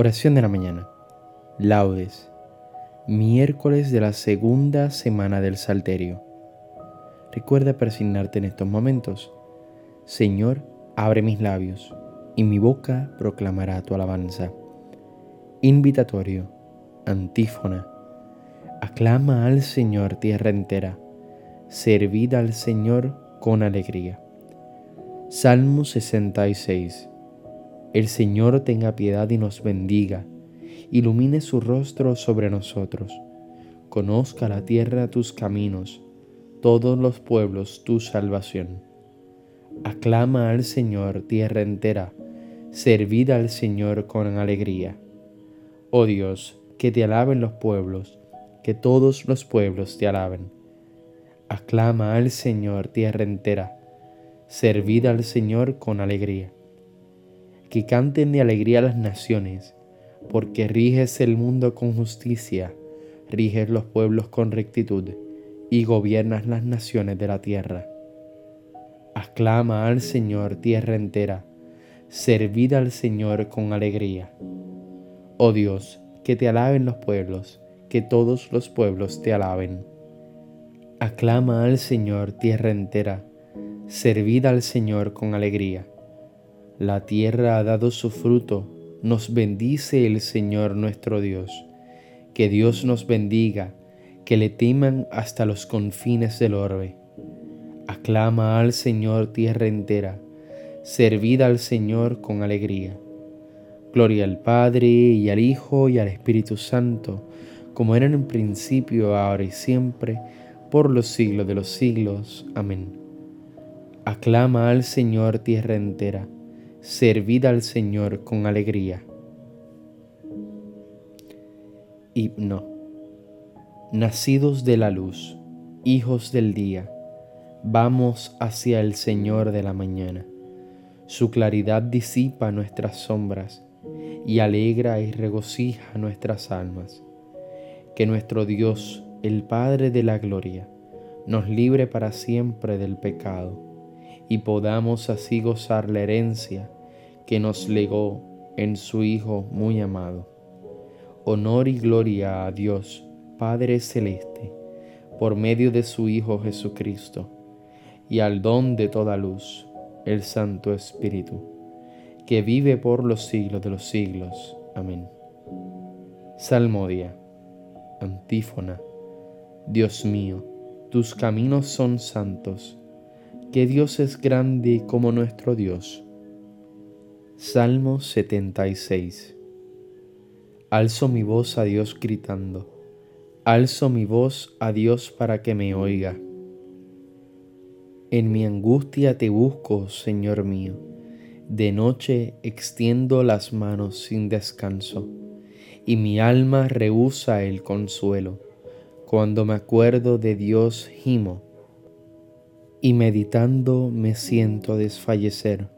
Oración de la mañana. Laudes. Miércoles de la segunda semana del Salterio. Recuerda persignarte en estos momentos. Señor, abre mis labios, y mi boca proclamará tu alabanza. Invitatorio. Antífona. Aclama al Señor tierra entera. Servid al Señor con alegría. Salmo 66 el Señor tenga piedad y nos bendiga, ilumine su rostro sobre nosotros, conozca la tierra tus caminos, todos los pueblos tu salvación. Aclama al Señor tierra entera, servid al Señor con alegría. Oh Dios, que te alaben los pueblos, que todos los pueblos te alaben. Aclama al Señor tierra entera, servid al Señor con alegría que canten de alegría las naciones, porque riges el mundo con justicia, riges los pueblos con rectitud, y gobiernas las naciones de la tierra. Aclama al Señor tierra entera, servid al Señor con alegría. Oh Dios, que te alaben los pueblos, que todos los pueblos te alaben. Aclama al Señor tierra entera, servid al Señor con alegría. La tierra ha dado su fruto, nos bendice el Señor nuestro Dios. Que Dios nos bendiga, que le teman hasta los confines del orbe. Aclama al Señor tierra entera, servid al Señor con alegría. Gloria al Padre y al Hijo y al Espíritu Santo, como era en principio, ahora y siempre, por los siglos de los siglos. Amén. Aclama al Señor tierra entera servid al Señor con alegría. Himno. Nacidos de la luz, hijos del día, vamos hacia el Señor de la mañana. Su claridad disipa nuestras sombras y alegra y regocija nuestras almas. Que nuestro Dios, el Padre de la Gloria, nos libre para siempre del pecado y podamos así gozar la herencia que nos legó en su Hijo muy amado. Honor y gloria a Dios, Padre Celeste, por medio de su Hijo Jesucristo, y al don de toda luz, el Santo Espíritu, que vive por los siglos de los siglos. Amén. Salmodia. Antífona. Dios mío, tus caminos son santos que Dios es grande como nuestro Dios. Salmo 76 Alzo mi voz a Dios gritando, alzo mi voz a Dios para que me oiga. En mi angustia te busco, Señor mío, de noche extiendo las manos sin descanso, y mi alma rehúsa el consuelo. Cuando me acuerdo de Dios gimo, y meditando me siento desfallecer.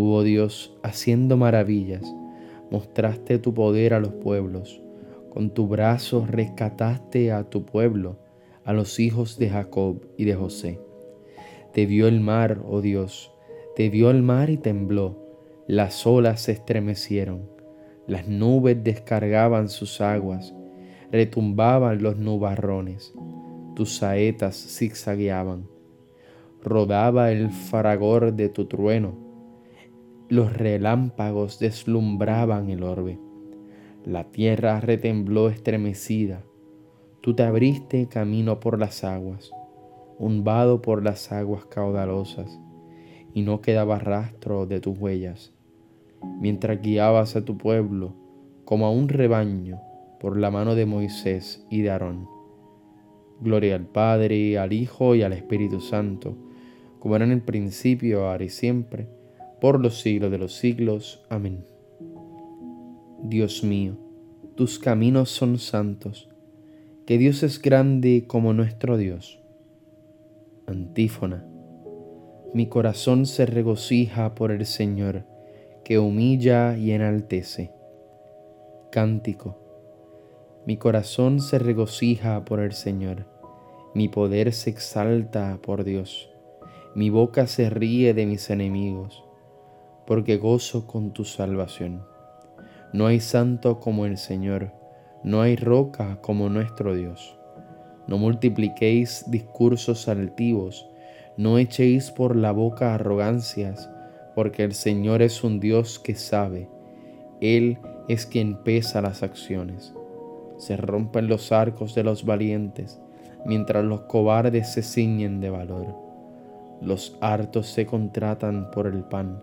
Oh Dios, haciendo maravillas, mostraste tu poder a los pueblos. Con tu brazo rescataste a tu pueblo, a los hijos de Jacob y de José. Te vio el mar, oh Dios, te vio el mar y tembló, las olas se estremecieron, las nubes descargaban sus aguas, retumbaban los nubarrones, tus saetas zigzagueaban, rodaba el fragor de tu trueno, Los relámpagos deslumbraban el orbe. La tierra retembló estremecida. Tú te abriste camino por las aguas, un vado por las aguas caudalosas, y no quedaba rastro de tus huellas, mientras guiabas a tu pueblo como a un rebaño por la mano de Moisés y de Aarón. Gloria al Padre, al Hijo y al Espíritu Santo, como era en el principio, ahora y siempre, por los siglos de los siglos. Amén. Dios mío, tus caminos son santos, que Dios es grande como nuestro Dios. Antífona. Mi corazón se regocija por el Señor, que humilla y enaltece. Cántico. Mi corazón se regocija por el Señor, mi poder se exalta por Dios, mi boca se ríe de mis enemigos porque gozo con tu salvación. No hay santo como el Señor, no hay roca como nuestro Dios. No multipliquéis discursos altivos, no echéis por la boca arrogancias, porque el Señor es un Dios que sabe, Él es quien pesa las acciones. Se rompen los arcos de los valientes, mientras los cobardes se ciñen de valor. Los hartos se contratan por el pan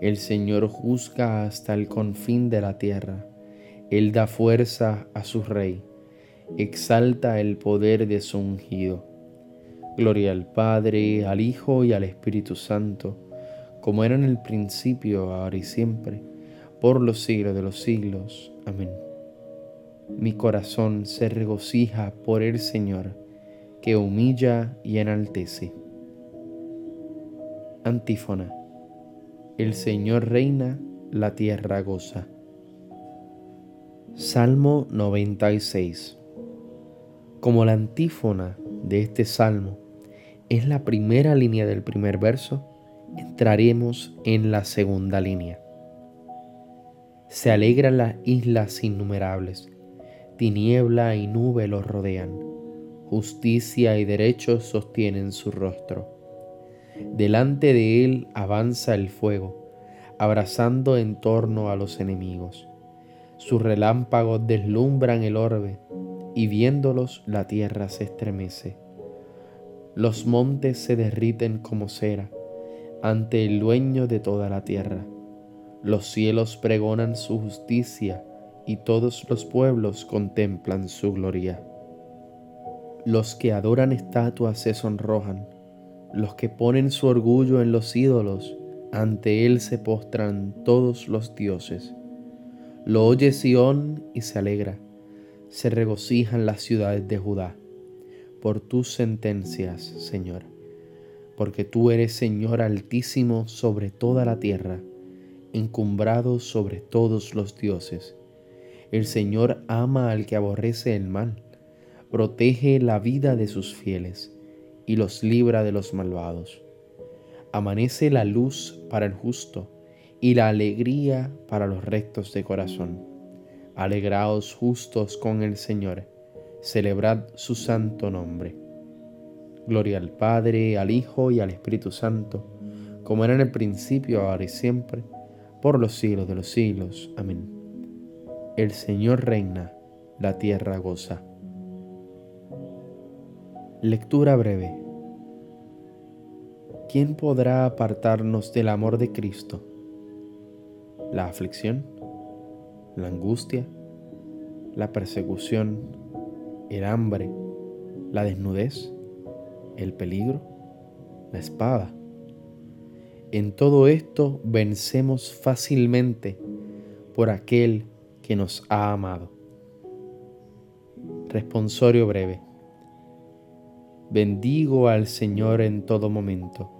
el Señor juzga hasta el confín de la tierra. Él da fuerza a su rey. Exalta el poder de su ungido. Gloria al Padre, al Hijo y al Espíritu Santo, como era en el principio, ahora y siempre, por los siglos de los siglos. Amén. Mi corazón se regocija por el Señor, que humilla y enaltece. Antífona. El Señor reina, la tierra goza. Salmo 96. Como la antífona de este salmo es la primera línea del primer verso, entraremos en la segunda línea. Se alegran las islas innumerables, tiniebla y nube los rodean, justicia y derecho sostienen su rostro Delante de él avanza el fuego, abrazando en torno a los enemigos. Sus relámpagos deslumbran el orbe, y viéndolos la tierra se estremece. Los montes se derriten como cera ante el dueño de toda la tierra. Los cielos pregonan su justicia y todos los pueblos contemplan su gloria. Los que adoran estatuas se sonrojan los que ponen su orgullo en los ídolos, ante él se postran todos los dioses. Lo oye Sión y se alegra, se regocijan las ciudades de Judá por tus sentencias, Señor, porque tú eres Señor altísimo sobre toda la tierra, encumbrado sobre todos los dioses. El Señor ama al que aborrece el mal, protege la vida de sus fieles y los libra de los malvados. Amanece la luz para el justo y la alegría para los rectos de corazón. Alegraos justos con el Señor, celebrad su santo nombre. Gloria al Padre, al Hijo y al Espíritu Santo, como era en el principio, ahora y siempre, por los siglos de los siglos. Amén. El Señor reina, la tierra goza. Lectura breve. ¿Quién podrá apartarnos del amor de Cristo? ¿La aflicción? la angustia, la persecución, el hambre, la desnudez, el peligro, la espada. En todo esto vencemos fácilmente por aquel que nos ha amado. Responsorio breve. Bendigo al Señor en todo momento.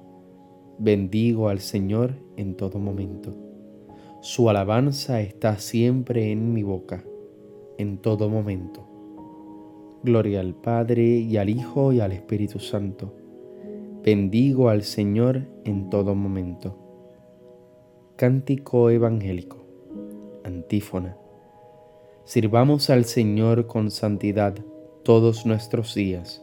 Bendigo al Señor en todo momento. Su alabanza está siempre en mi boca, en todo momento. Gloria al Padre y al Hijo y al Espíritu Santo. Bendigo al Señor en todo momento. Cántico Evangélico. Antífona. Sirvamos al Señor con santidad todos nuestros días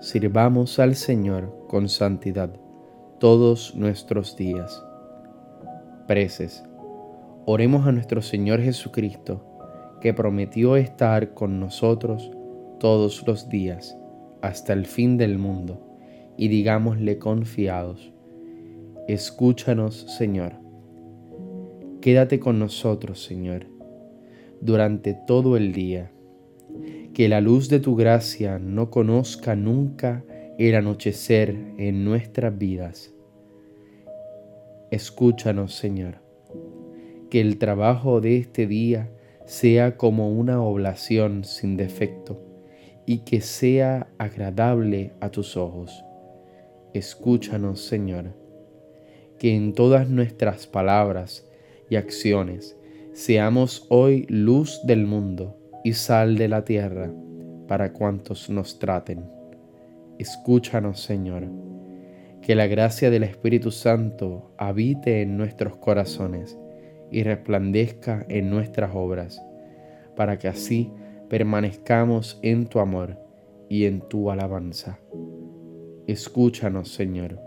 sirvamos al Señor con santidad todos nuestros días. Preces. Oremos a nuestro Señor Jesucristo, que prometió estar con nosotros todos los días hasta el fin del mundo, y digámosle confiados, escúchanos Señor. Quédate con nosotros, Señor, durante todo el día que la luz de tu gracia no conozca nunca el anochecer en nuestras vidas. Escúchanos, Señor, que el trabajo de este día sea como una oblación sin defecto y que sea agradable a tus ojos. Escúchanos, Señor, que en todas nuestras palabras y acciones seamos hoy luz del mundo y sal de la tierra para cuantos nos traten. Escúchanos, Señor, que la gracia del Espíritu Santo habite en nuestros corazones y resplandezca en nuestras obras, para que así permanezcamos en tu amor y en tu alabanza. Escúchanos, Señor.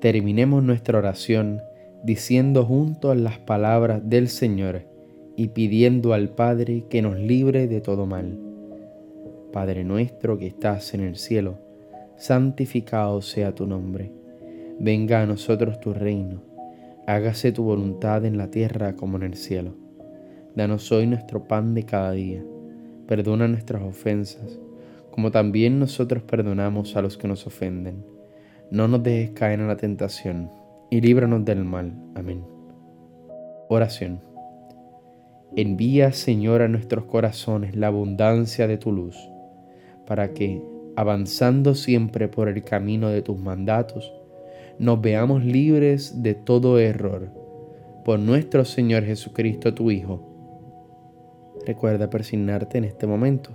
Terminemos nuestra oración diciendo juntos las palabras del Señor y pidiendo al Padre que nos libre de todo mal. Padre nuestro que estás en el cielo, santificado sea tu nombre. Venga a nosotros tu reino. Hágase tu voluntad en la tierra como en el cielo. Danos hoy nuestro pan de cada día. Perdona nuestras ofensas, como también nosotros perdonamos a los que nos ofenden. No nos dejes caer en la tentación, y líbranos del mal. Amén. Oración. Envía, Señor, a nuestros corazones la abundancia de tu luz, para que, avanzando siempre por el camino de tus mandatos, nos veamos libres de todo error. Por nuestro Señor Jesucristo, tu Hijo. Recuerda persignarte en este momento.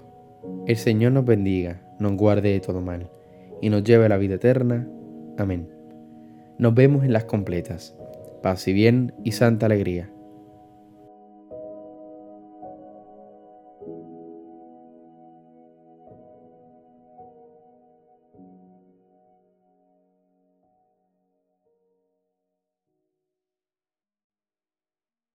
El Señor nos bendiga, nos guarde de todo mal y nos lleve a la vida eterna. Amén. Nos vemos en las completas. Paz y bien y santa alegría